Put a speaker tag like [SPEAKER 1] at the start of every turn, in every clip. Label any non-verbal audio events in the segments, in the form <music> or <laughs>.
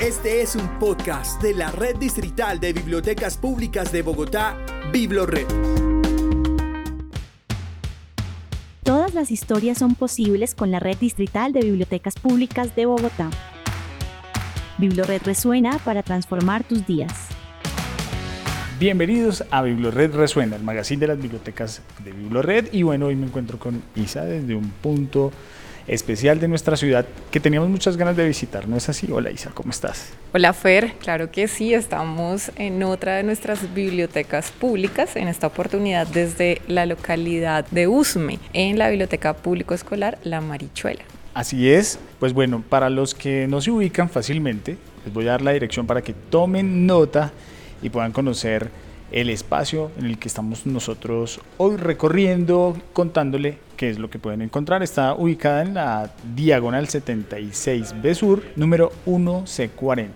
[SPEAKER 1] Este es un podcast de la Red Distrital de Bibliotecas Públicas de Bogotá, BibloRed.
[SPEAKER 2] Todas las historias son posibles con la Red Distrital de Bibliotecas Públicas de Bogotá. BibloRed resuena para transformar tus días.
[SPEAKER 3] Bienvenidos a BibloRed Resuena, el magazine de las bibliotecas de BibloRed. Y bueno, hoy me encuentro con Isa desde un punto especial de nuestra ciudad que teníamos muchas ganas de visitar, ¿no es así? Hola Isa, ¿cómo estás?
[SPEAKER 4] Hola Fer, claro que sí, estamos en otra de nuestras bibliotecas públicas, en esta oportunidad desde la localidad de Usme, en la Biblioteca Público Escolar La Marichuela.
[SPEAKER 3] Así es, pues bueno, para los que no se ubican fácilmente, les voy a dar la dirección para que tomen nota y puedan conocer el espacio en el que estamos nosotros hoy recorriendo, contándole qué es lo que pueden encontrar. Está ubicada en la diagonal 76B Sur, número 1C40.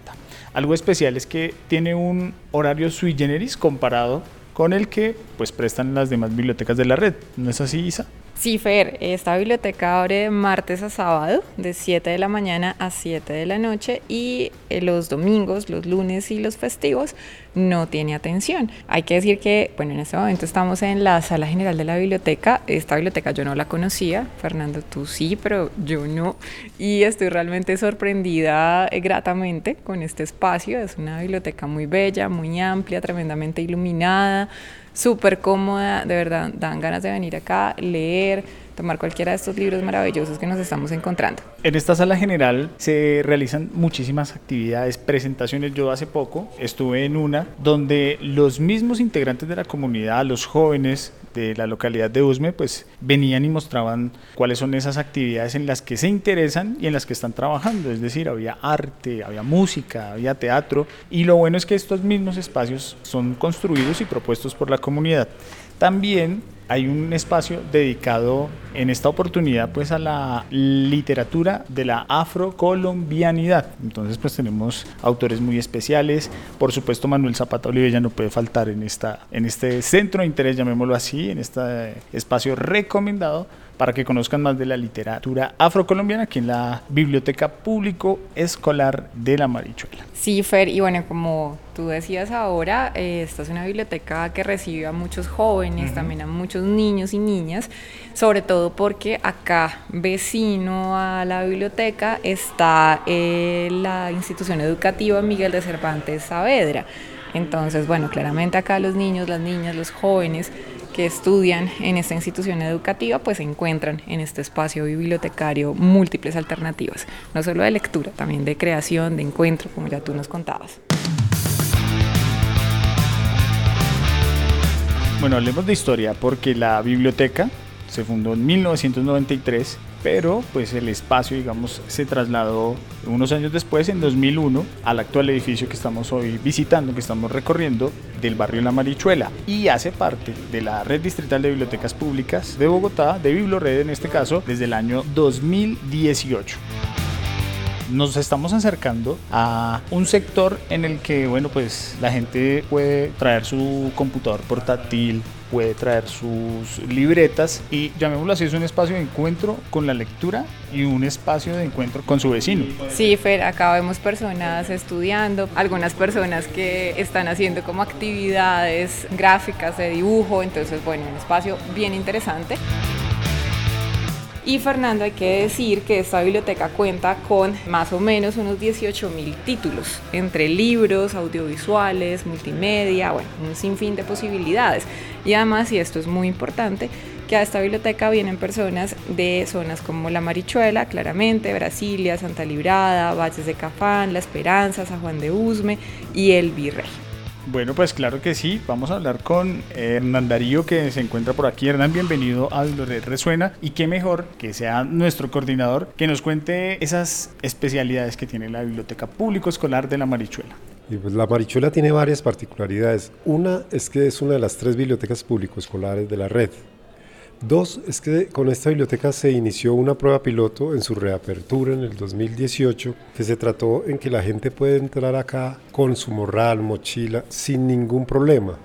[SPEAKER 3] Algo especial es que tiene un horario sui generis comparado con el que pues prestan las demás bibliotecas de la red. ¿No es así, Isa?
[SPEAKER 4] Sí, Fer, esta biblioteca abre martes a sábado, de 7 de la mañana a 7 de la noche y eh, los domingos, los lunes y los festivos no tiene atención. Hay que decir que, bueno, en este momento estamos en la sala general de la biblioteca. Esta biblioteca yo no la conocía, Fernando, tú sí, pero yo no. Y estoy realmente sorprendida eh, gratamente con este espacio. Es una biblioteca muy bella, muy amplia, tremendamente iluminada súper cómoda, de verdad, dan ganas de venir acá, leer, tomar cualquiera de estos libros maravillosos que nos estamos encontrando.
[SPEAKER 3] En esta sala general se realizan muchísimas actividades, presentaciones. Yo hace poco estuve en una donde los mismos integrantes de la comunidad, los jóvenes de la localidad de Usme, pues venían y mostraban cuáles son esas actividades en las que se interesan y en las que están trabajando. Es decir, había arte, había música, había teatro. Y lo bueno es que estos mismos espacios son construidos y propuestos por la comunidad. También hay un espacio dedicado en esta oportunidad pues a la literatura de la afrocolombianidad. Entonces pues tenemos autores muy especiales, por supuesto Manuel Zapata Olivella no puede faltar en, esta, en este centro de interés, llamémoslo así, en este espacio recomendado para que conozcan más de la literatura afrocolombiana aquí en la Biblioteca Público Escolar de la Marichuela.
[SPEAKER 4] Sí, Fer, y bueno, como tú decías ahora, eh, esta es una biblioteca que recibe a muchos jóvenes, también a muchos niños y niñas, sobre todo porque acá, vecino a la biblioteca, está eh, la institución educativa Miguel de Cervantes Saavedra. Entonces, bueno, claramente acá los niños, las niñas, los jóvenes que estudian en esta institución educativa pues encuentran en este espacio bibliotecario múltiples alternativas, no solo de lectura, también de creación, de encuentro, como ya tú nos contabas.
[SPEAKER 3] Bueno, hablemos de historia porque la biblioteca se fundó en 1993 pero pues el espacio, digamos, se trasladó unos años después, en 2001, al actual edificio que estamos hoy visitando, que estamos recorriendo, del barrio La Marichuela, y hace parte de la Red Distrital de Bibliotecas Públicas de Bogotá, de Biblored en este caso, desde el año 2018 nos estamos acercando a un sector en el que, bueno, pues la gente puede traer su computador portátil, puede traer sus libretas y llamémoslo así, es un espacio de encuentro con la lectura y un espacio de encuentro con su vecino.
[SPEAKER 4] Sí, Fer, acá vemos personas estudiando, algunas personas que están haciendo como actividades gráficas de dibujo, entonces bueno, un espacio bien interesante. Y Fernando, hay que decir que esta biblioteca cuenta con más o menos unos 18 mil títulos, entre libros, audiovisuales, multimedia, bueno, un sinfín de posibilidades. Y además, y esto es muy importante, que a esta biblioteca vienen personas de zonas como La Marichuela, claramente, Brasilia, Santa Librada, Valles de Cafán, La Esperanza, San Juan de Usme y El Virrey.
[SPEAKER 3] Bueno, pues claro que sí. Vamos a hablar con Hernán Darío que se encuentra por aquí. Hernán, bienvenido a Red Resuena. Y qué mejor que sea nuestro coordinador que nos cuente esas especialidades que tiene la Biblioteca Público Escolar de la Marichuela.
[SPEAKER 5] Y pues la Marichuela tiene varias particularidades. Una es que es una de las tres bibliotecas público escolares de la red. Dos, es que con esta biblioteca se inició una prueba piloto en su reapertura en el 2018, que se trató en que la gente puede entrar acá con su morral, mochila, sin ningún problema.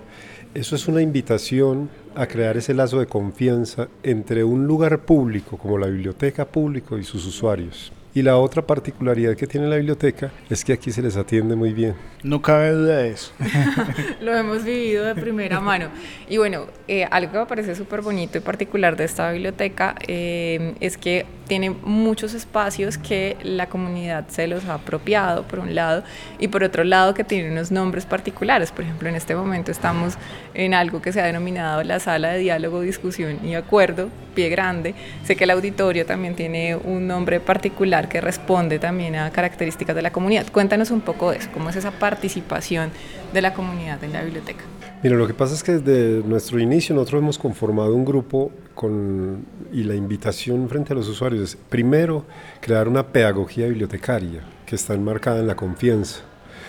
[SPEAKER 5] Eso es una invitación a crear ese lazo de confianza entre un lugar público como la biblioteca público y sus usuarios. Y la otra particularidad que tiene la biblioteca es que aquí se les atiende muy bien.
[SPEAKER 3] No cabe duda de eso. <laughs>
[SPEAKER 4] Lo hemos vivido de primera mano. Y bueno, eh, algo que me parece súper bonito y particular de esta biblioteca eh, es que tiene muchos espacios que la comunidad se los ha apropiado, por un lado, y por otro lado que tiene unos nombres particulares. Por ejemplo, en este momento estamos en algo que se ha denominado la sala de diálogo, discusión y acuerdo, pie grande. Sé que el auditorio también tiene un nombre particular que responde también a características de la comunidad. Cuéntanos un poco de eso, cómo es esa participación de la comunidad en la biblioteca.
[SPEAKER 5] Mira, lo que pasa es que desde nuestro inicio nosotros hemos conformado un grupo con, y la invitación frente a los usuarios es, primero, crear una pedagogía bibliotecaria que está enmarcada en la confianza.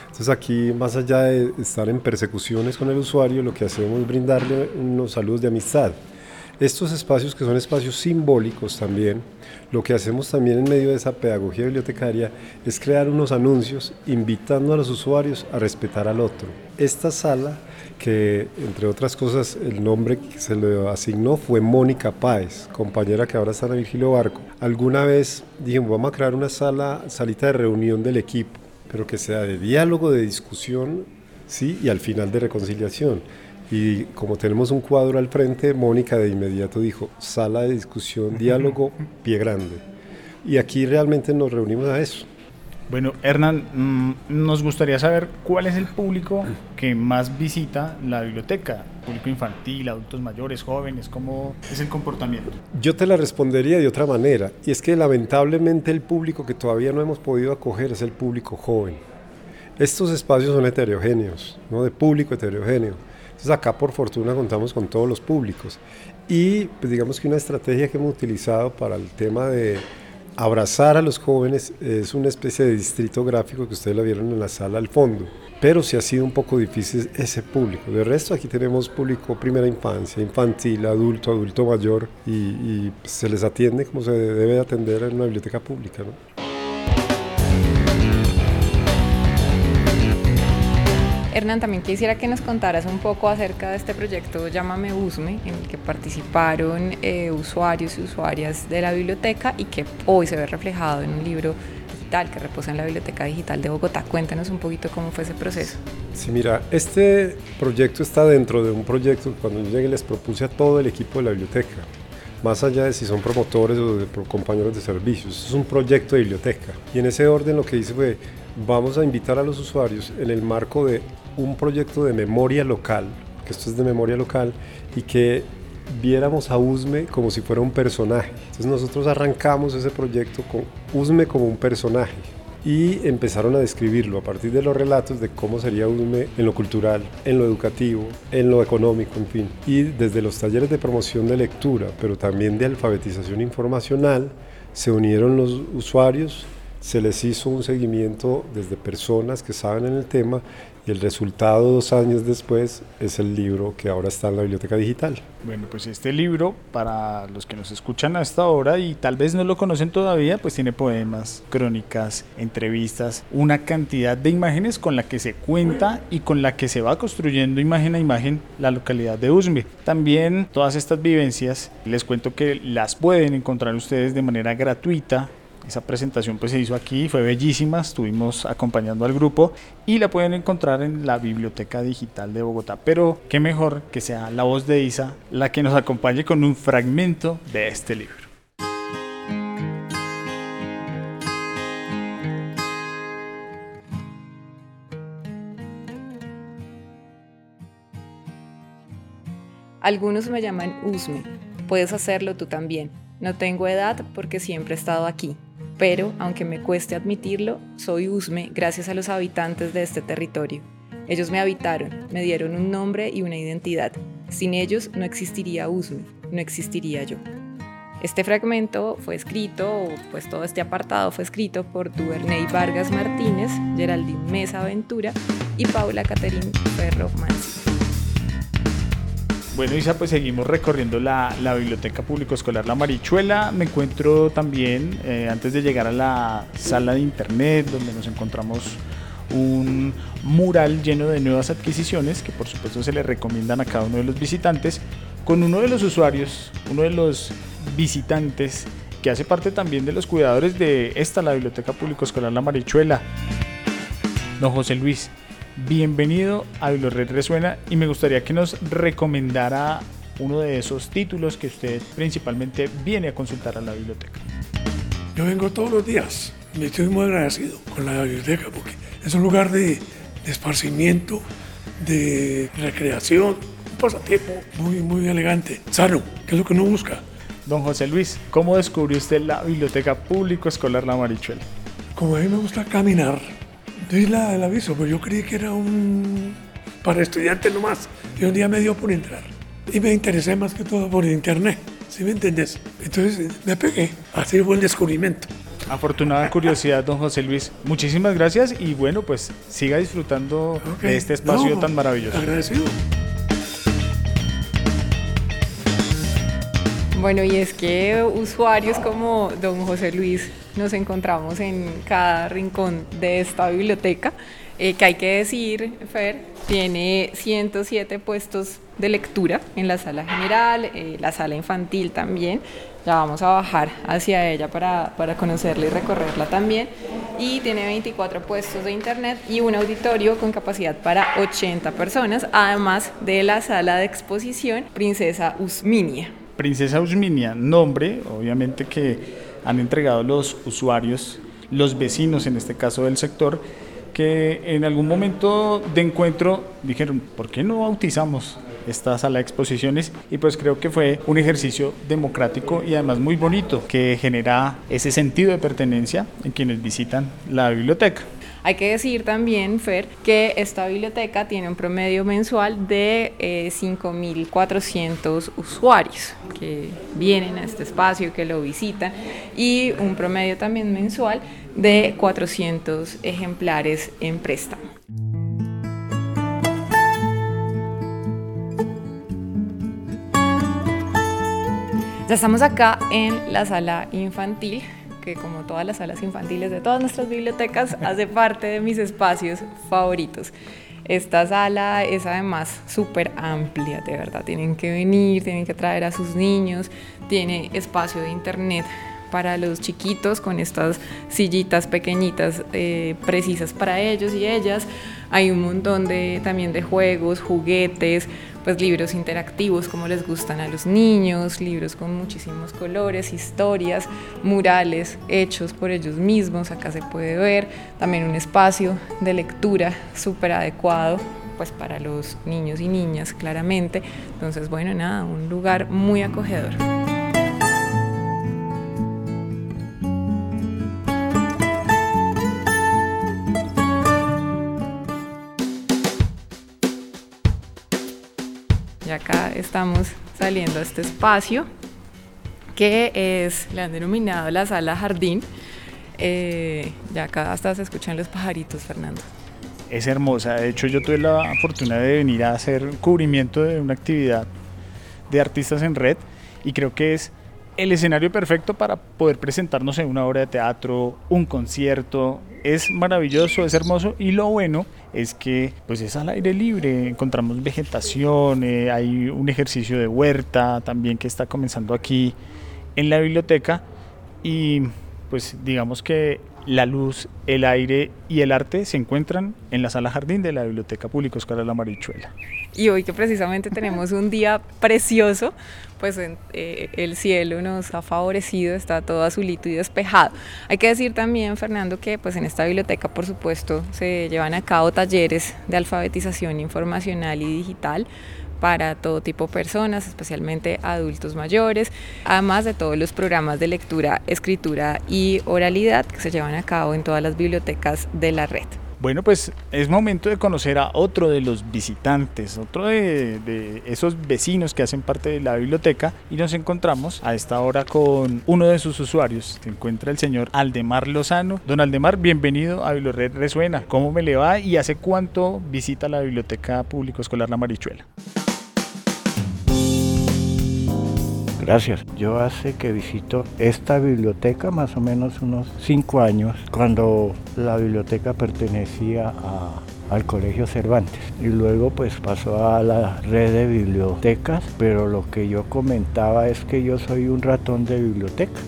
[SPEAKER 5] Entonces aquí, más allá de estar en persecuciones con el usuario, lo que hacemos es brindarle unos saludos de amistad. Estos espacios que son espacios simbólicos también, lo que hacemos también en medio de esa pedagogía bibliotecaria es crear unos anuncios invitando a los usuarios a respetar al otro. Esta sala, que entre otras cosas el nombre que se le asignó fue Mónica Páez, compañera que ahora está en Virgilio Barco. Alguna vez dijimos, vamos a crear una sala, salita de reunión del equipo, pero que sea de diálogo, de discusión, ¿sí? y al final de reconciliación. Y como tenemos un cuadro al frente, Mónica de inmediato dijo, sala de discusión, diálogo, pie grande. Y aquí realmente nos reunimos a eso.
[SPEAKER 3] Bueno, Hernán, mm, nos gustaría saber cuál es el público que más visita la biblioteca. Público infantil, adultos mayores, jóvenes, ¿cómo es el comportamiento?
[SPEAKER 5] Yo te la respondería de otra manera, y es que lamentablemente el público que todavía no hemos podido acoger es el público joven. Estos espacios son heterogéneos, ¿no? de público heterogéneo. Entonces acá por fortuna contamos con todos los públicos. Y pues digamos que una estrategia que hemos utilizado para el tema de abrazar a los jóvenes es una especie de distrito gráfico que ustedes lo vieron en la sala al fondo. Pero sí ha sido un poco difícil ese público. De resto aquí tenemos público primera infancia, infantil, adulto, adulto mayor y, y se les atiende como se debe atender en una biblioteca pública. ¿no?
[SPEAKER 4] Hernán, también quisiera que nos contaras un poco acerca de este proyecto Llámame Usme, en el que participaron eh, usuarios y usuarias de la biblioteca y que hoy se ve reflejado en un libro digital que reposa en la Biblioteca Digital de Bogotá. Cuéntanos un poquito cómo fue ese proceso.
[SPEAKER 5] Sí, mira, este proyecto está dentro de un proyecto que cuando yo llegué les propuse a todo el equipo de la biblioteca más allá de si son promotores o de compañeros de servicios. Es un proyecto de biblioteca. Y en ese orden lo que hice fue, vamos a invitar a los usuarios en el marco de un proyecto de memoria local, que esto es de memoria local, y que viéramos a Usme como si fuera un personaje. Entonces nosotros arrancamos ese proyecto con Usme como un personaje y empezaron a describirlo a partir de los relatos de cómo sería Usme en lo cultural, en lo educativo, en lo económico, en fin. Y desde los talleres de promoción de lectura, pero también de alfabetización informacional, se unieron los usuarios, se les hizo un seguimiento desde personas que saben en el tema y el resultado dos años después es el libro que ahora está en la biblioteca digital.
[SPEAKER 3] Bueno, pues este libro, para los que nos escuchan hasta ahora y tal vez no lo conocen todavía, pues tiene poemas, crónicas, entrevistas, una cantidad de imágenes con la que se cuenta y con la que se va construyendo imagen a imagen la localidad de Usme. También todas estas vivencias, les cuento que las pueden encontrar ustedes de manera gratuita esa presentación pues se hizo aquí, fue bellísima, estuvimos acompañando al grupo y la pueden encontrar en la Biblioteca Digital de Bogotá. Pero qué mejor que sea la voz de Isa la que nos acompañe con un fragmento de este libro.
[SPEAKER 4] Algunos me llaman Usme, puedes hacerlo tú también. No tengo edad porque siempre he estado aquí pero, aunque me cueste admitirlo, soy Usme gracias a los habitantes de este territorio. Ellos me habitaron, me dieron un nombre y una identidad. Sin ellos no existiría Usme, no existiría yo. Este fragmento fue escrito, pues todo este apartado fue escrito por Duvernay Vargas Martínez, Geraldine Mesa Ventura y Paula Caterín Ferro Mansi.
[SPEAKER 3] Bueno, Isa, pues seguimos recorriendo la, Biblioteca Público Escolar La Marichuela. Me encuentro también, eh, antes de llegar a la sala de internet, donde nos encontramos un mural lleno de nuevas adquisiciones que por supuesto se le recomiendan a cada uno de los visitantes, con uno de los usuarios, uno de los visitantes que hace parte también de los cuidadores de esta, la Biblioteca Público Escolar La Marichuela. Don José Luis, bienvenido a Bibliored Resuena y me gustaría que nos recomendara uno de esos títulos que usted principalmente viene a consultar a la biblioteca.
[SPEAKER 6] Yo vengo todos los días, me estoy muy agradecido con la biblioteca porque es un lugar de, de esparcimiento, de recreación, un pasatiempo muy, muy elegante, sano, que es lo que uno busca.
[SPEAKER 3] Don José Luis, ¿cómo descubrió usted la Biblioteca Público Escolar La Marichuela?
[SPEAKER 6] Como a mí me gusta caminar, doy la, el aviso, pero yo creí que era un para estudiantes nomás. Y un día me dio por entrar. Y me interesé más que todo por internet, ¿sí me entiendes? Entonces me pegué. Así fue el descubrimiento.
[SPEAKER 3] Afortunada curiosidad, don José Luis. Muchísimas gracias y bueno, pues siga disfrutando de este espacio
[SPEAKER 6] No,
[SPEAKER 3] tan maravilloso.
[SPEAKER 6] Agradecido.
[SPEAKER 4] Bueno, y es que usuarios como don José Luis nos encontramos en cada rincón de esta biblioteca, eh, que hay que decir, Fer, tiene 107 puestos de lectura en la sala general, eh, la sala infantil también. Ya vamos a bajar hacia ella para, para conocerla y recorrerla también. Y tiene 24 puestos de internet y un auditorio con capacidad para 80 personas, además de la sala de exposición Princesa Usminia.
[SPEAKER 3] Princesa Usminia, nombre, obviamente que han entregado los usuarios, los vecinos en este caso del sector, que en algún momento de encuentro dijeron, ¿por qué no bautizamos esta sala de exposiciones? Y pues creo que fue un ejercicio democrático y además muy bonito que genera ese sentido de pertenencia en quienes visitan la biblioteca.
[SPEAKER 4] Hay que decir también, Fer, que esta biblioteca tiene un promedio mensual de eh, 5.400 usuarios que vienen a este espacio, que lo visitan, y un promedio también mensual de 400 ejemplares en préstamo. Ya estamos acá en la sala infantil, que como todas las salas infantiles de todas nuestras bibliotecas, <laughs> hace parte de mis espacios favoritos. Esta sala es además súper amplia, de verdad. Tienen que venir, tienen que traer a sus niños, tiene espacio de internet para los chiquitos con estas sillitas pequeñitas eh, precisas para ellos y ellas. Hay un montón de, también de juegos, juguetes, pues libros interactivos como les gustan a los niños, libros con muchísimos colores, historias, murales hechos por ellos mismos, acá se puede ver, también un espacio de lectura súper adecuado pues para los niños y niñas claramente, entonces bueno, nada, un lugar muy acogedor. Acá estamos saliendo a este espacio que es, le han denominado la sala jardín. Eh, ya acá hasta se escuchan los pajaritos, Fernando.
[SPEAKER 3] Es hermosa, de hecho yo tuve la fortuna de venir a hacer cubrimiento de una actividad de artistas en red y creo que es el escenario perfecto para poder presentarnos en una obra de teatro, un concierto. Es maravilloso, es hermoso y lo bueno es que pues es al aire libre, encontramos vegetación, eh, hay un ejercicio de huerta también que está comenzando aquí en la biblioteca y pues digamos que la luz, el aire y el arte se encuentran en la sala jardín de la Biblioteca Pública Escolar La Marichuela.
[SPEAKER 4] Y hoy que precisamente tenemos un día precioso, pues eh, el cielo nos ha favorecido, está todo azulito y despejado. Hay que decir también, Fernando, que pues en esta biblioteca, por supuesto, se llevan a cabo talleres de alfabetización informacional y digital para todo tipo de personas, especialmente adultos mayores, además de todos los programas de lectura, escritura y oralidad que se llevan a cabo en todas las bibliotecas de la red.
[SPEAKER 3] Bueno, pues es momento de conocer a otro de los visitantes, otro de, esos vecinos que hacen parte de la biblioteca y nos encontramos a esta hora con uno de sus usuarios. Se encuentra el señor Aldemar Lozano. Don Aldemar, bienvenido a Bibliored Resuena. ¿Cómo me le va y hace cuánto visita la Biblioteca Público Escolar La Marichuela?
[SPEAKER 7] Gracias. Yo hace que visito esta biblioteca más o menos unos cinco años, cuando la biblioteca pertenecía a- al Colegio Cervantes y luego pues pasó a la red de bibliotecas, pero lo que yo comentaba es que yo soy un ratón de biblioteca.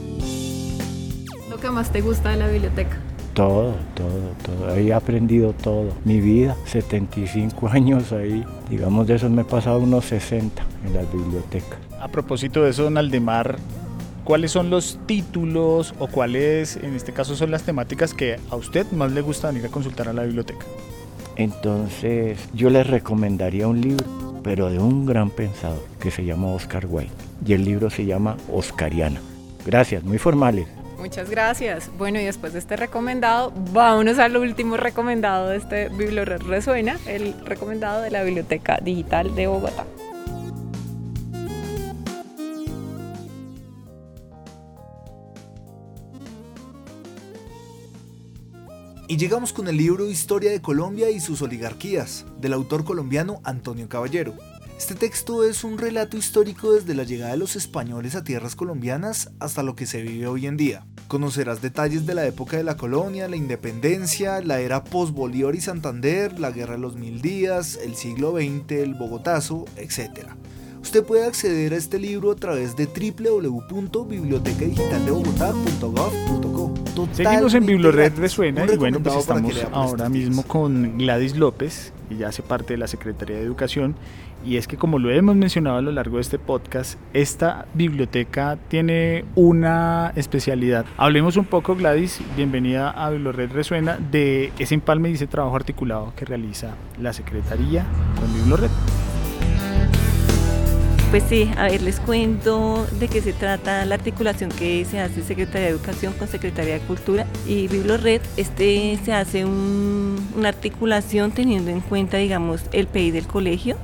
[SPEAKER 4] que más te gusta de la biblioteca?
[SPEAKER 7] Todo, todo, todo. Ahí he aprendido todo. Mi vida, 75 <laughs> años ahí. Digamos, de esos me he pasado unos 60 en la biblioteca.
[SPEAKER 3] A propósito de eso, don Aldemar, ¿cuáles son los títulos o cuáles, en este caso, son las temáticas que a usted más le gusta venir a consultar a la biblioteca?
[SPEAKER 7] Entonces, yo les recomendaría un libro, pero de un gran pensador que se llama Oscar Wilde. Y el libro se llama Oscariana. Gracias, muy formales.
[SPEAKER 4] Muchas gracias. Bueno, y después de este recomendado, vámonos al último recomendado de este Bibliored Resuena, el recomendado de la Biblioteca Digital de Bogotá.
[SPEAKER 1] Y llegamos con el libro Historia de Colombia y sus oligarquías, del autor colombiano Antonio Caballero. Este texto es un relato histórico desde la llegada de los españoles a tierras colombianas hasta lo que se vive hoy en día. Conocerás detalles de la época de la colonia, la independencia, la era post-Bolívar y Santander, la guerra de los mil días, el siglo XX, el Bogotazo, etc. Usted puede acceder a este libro a través de www.bibliotecadigitaldeBogotá.gov.co.
[SPEAKER 3] Seguimos en Biblored Resuena y bueno, pues estamos ahora mismo con Gladys López, ella hace parte de la Secretaría de Educación y es que como lo hemos mencionado a lo largo de este podcast, esta biblioteca tiene una especialidad. Hablemos un poco, Gladys, bienvenida a Biblored Resuena, de ese empalme y ese trabajo articulado que realiza la Secretaría con Biblored.
[SPEAKER 8] Pues sí, a ver, les cuento de qué se trata la articulación que se hace Secretaría de Educación con Secretaría de Cultura y Biblored. Este se hace una articulación teniendo en cuenta, digamos, el PI del colegio.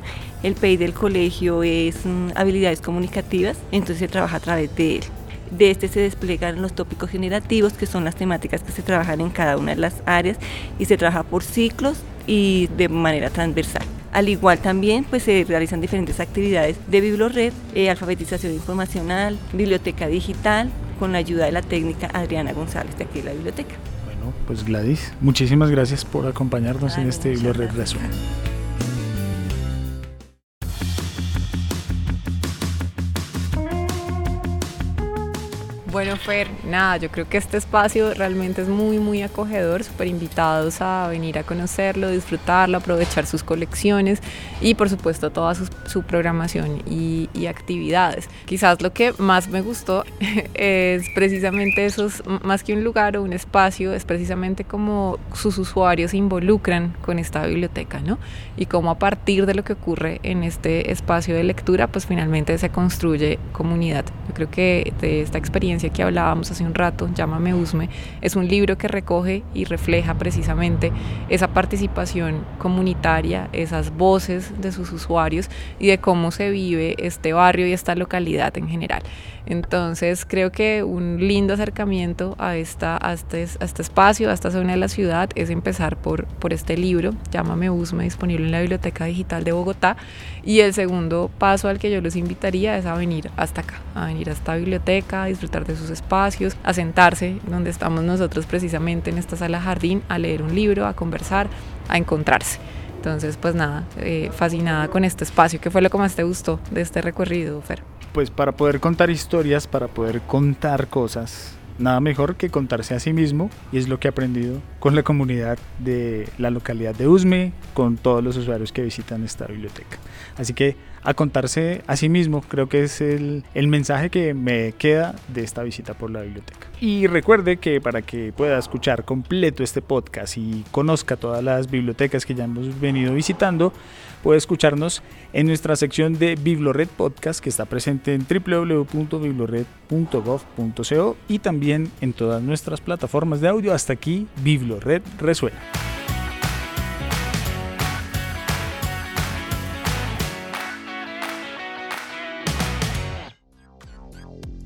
[SPEAKER 8] El PI del colegio es mm, habilidades comunicativas, entonces se trabaja a través de él. De este se despliegan los tópicos generativos, que son las temáticas que se trabajan en cada una de las áreas y se trabaja por ciclos y de manera transversal. Al igual también pues se realizan diferentes actividades de Biblored, eh, alfabetización informacional, biblioteca digital, con la ayuda de la técnica Adriana González de aquí de la biblioteca.
[SPEAKER 3] Bueno, pues Gladys, muchísimas gracias por acompañarnos en este Biblored Resumen.
[SPEAKER 4] Bueno, Fer, nada, yo creo que este espacio realmente es muy, muy acogedor, súper invitados a venir a conocerlo, disfrutarlo, aprovechar sus colecciones y por supuesto toda su, programación y, actividades. Quizás lo que más me gustó <laughs> es precisamente esos, más que un lugar o un espacio, es precisamente como sus usuarios se involucran con esta biblioteca, ¿no? Y cómo a partir de lo que ocurre en este espacio de lectura, pues finalmente se construye comunidad. Yo creo que de esta experiencia que hablábamos hace un rato, Llámame Usme, es un libro que recoge y refleja precisamente esa participación comunitaria, esas voces de sus usuarios y de cómo se vive este barrio y esta localidad en general. Entonces creo que un lindo acercamiento a, esta, a, este, este espacio, a esta zona de la ciudad, es empezar por, por este libro, Llámame Usme, disponible en la Biblioteca Digital de Bogotá. Y el segundo paso al que yo los invitaría es a venir hasta acá, a venir a esta biblioteca, a disfrutar de sus espacios, a sentarse donde estamos nosotros precisamente en esta sala jardín, a leer un libro, a conversar, a encontrarse. Entonces, pues nada, eh, fascinada con este espacio. ¿Qué fue lo que más te gustó de este recorrido, Fer?
[SPEAKER 3] Pues para poder contar historias, para poder contar cosas, nada mejor que contarse a sí mismo y es lo que he aprendido con la comunidad de la localidad de Usme, con todos los usuarios que visitan esta biblioteca. Así que a contarse a sí mismo creo que es el, el mensaje que me queda de esta visita por la biblioteca. Y recuerde que para que pueda escuchar completo este podcast y conozca todas las bibliotecas que ya hemos venido visitando, puede escucharnos en nuestra sección de Biblored Podcast que está presente en www.biblored.gov.co y también en todas nuestras plataformas de audio. Hasta aquí, Biblored resuena.